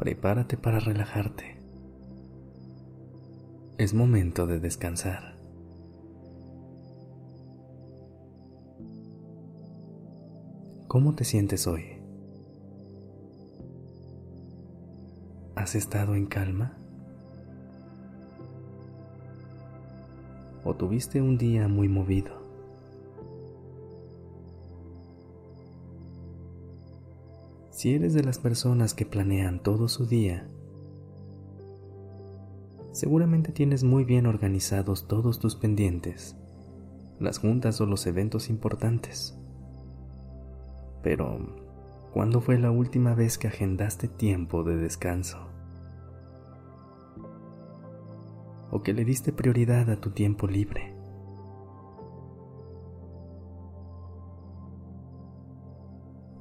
Prepárate para relajarte. Es momento de descansar. ¿Cómo te sientes hoy? ¿Has estado en calma? ¿O tuviste un día muy movido? Si eres de las personas que planean todo su día, seguramente tienes muy bien organizados todos tus pendientes, las juntas o los eventos importantes. Pero, ¿cuándo fue la última vez que agendaste tiempo de descanso? ¿O que le diste prioridad a tu tiempo libre?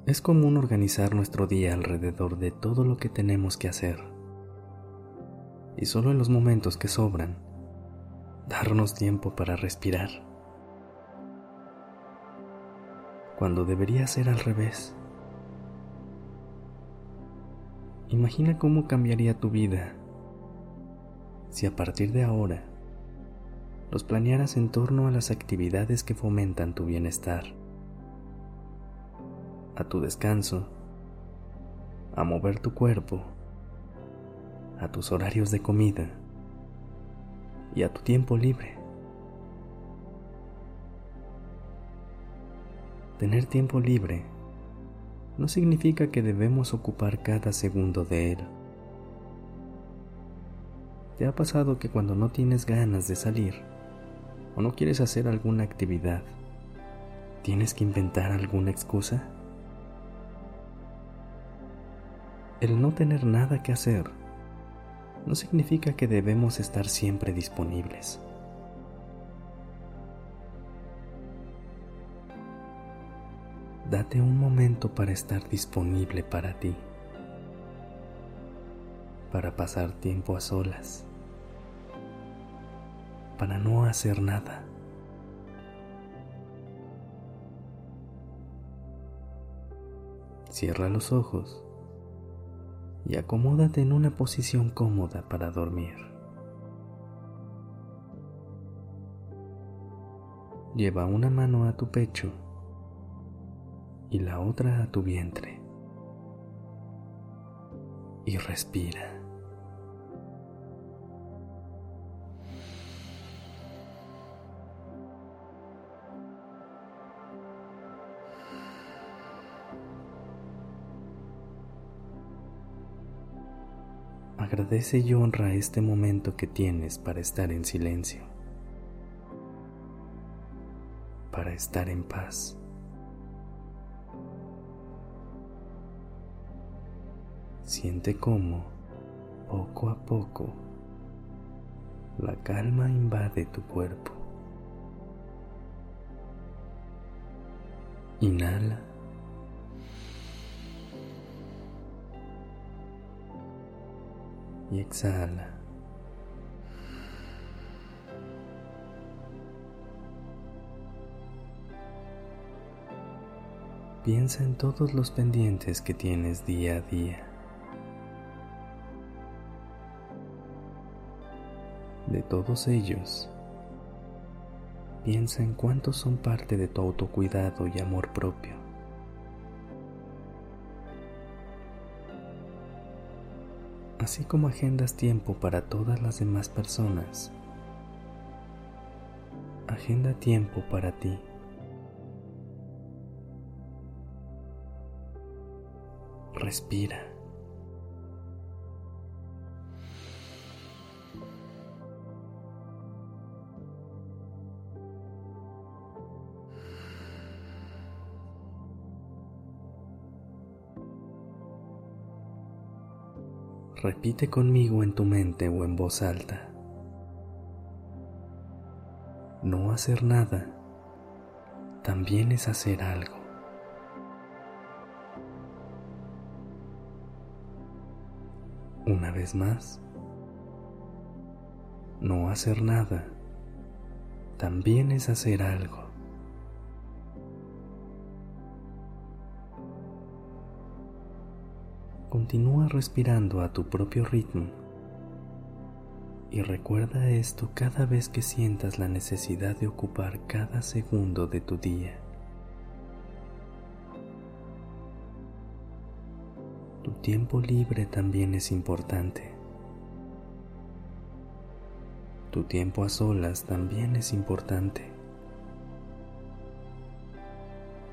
Es común organizar nuestro día alrededor de todo lo que tenemos que hacer. Y solo en los momentos que sobran, darnos tiempo para respirar cuando debería ser al revés. Imagina cómo cambiaría tu vida si a partir de ahora los planearas en torno a las actividades que fomentan tu bienestar, a tu descanso, a mover tu cuerpo, a tus horarios de comida y a tu tiempo libre. Tener tiempo libre no significa que debemos ocupar cada segundo de él. ¿Te ha pasado que cuando no tienes ganas de salir o no quieres hacer alguna actividad, tienes que inventar alguna excusa? El no tener nada que hacer no significa que debemos estar siempre disponibles. date un momento para estar disponible para ti, para pasar tiempo a solas, para no hacer nada. Cierra los ojos y acomódate en una posición cómoda para dormir. Lleva una mano a tu pecho y la otra a tu vientre. Y respira. Agradece y honra este momento que tienes para estar en silencio, para estar en paz. Siente cómo, poco a poco, la calma invade tu cuerpo. Inhala. Y exhala. Piensa en todos los pendientes que tienes día a día. de todos ellos, piensa en cuántos son parte de tu autocuidado y amor propio. Así como agendas tiempo para todas las demás personas, agenda tiempo para ti. Respira. Repite conmigo en tu mente o en voz alta. No hacer nada también es hacer algo. Una vez más, no hacer nada también es hacer algo. Continúa respirando a tu propio ritmo y recuerda esto cada vez que sientas la necesidad de ocupar cada segundo de tu día. Tu tiempo libre también es importante. Tu tiempo a solas también es importante.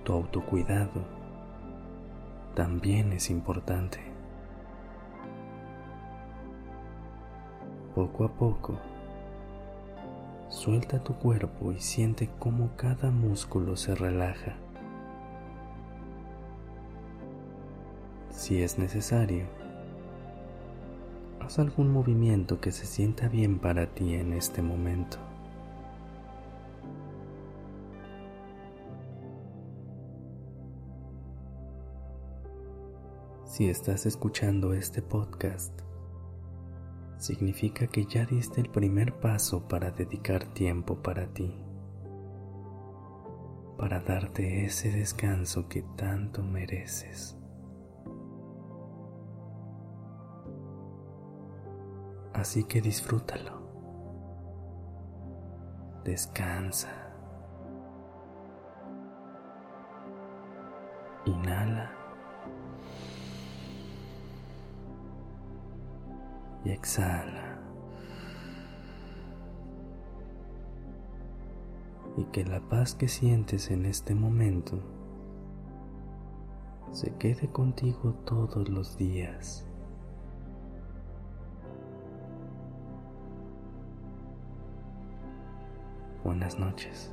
Tu autocuidado también es importante. Poco a poco, suelta tu cuerpo y siente cómo cada músculo se relaja. Si es necesario, haz algún movimiento que se sienta bien para ti en este momento. Si estás escuchando este podcast, significa que ya diste el primer paso para dedicar tiempo para ti, para darte ese descanso que tanto mereces. Así que disfrútalo. Descansa. Inhala. Y exhala. Y que la paz que sientes en este momento se quede contigo todos los días. Buenas noches.